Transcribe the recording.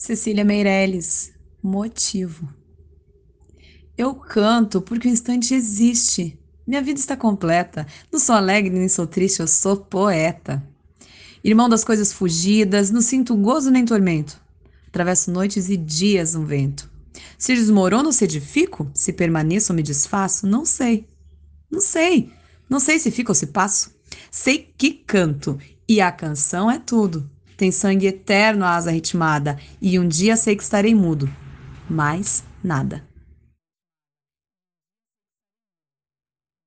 Cecília Meirelles, motivo. Eu canto porque o instante existe. Minha vida está completa. Não sou alegre nem sou triste, eu sou poeta. Irmão das coisas fugidas, não sinto gozo nem tormento. Atravesso noites e dias no vento. Se desmorono ou se edifico, se permaneço ou me desfaço, não sei. Não sei. Não sei se fico ou se passo. Sei que canto, e a canção é tudo. Tem sangue eterno a asa ritmada, e um dia sei que estarei mudo. Mais nada.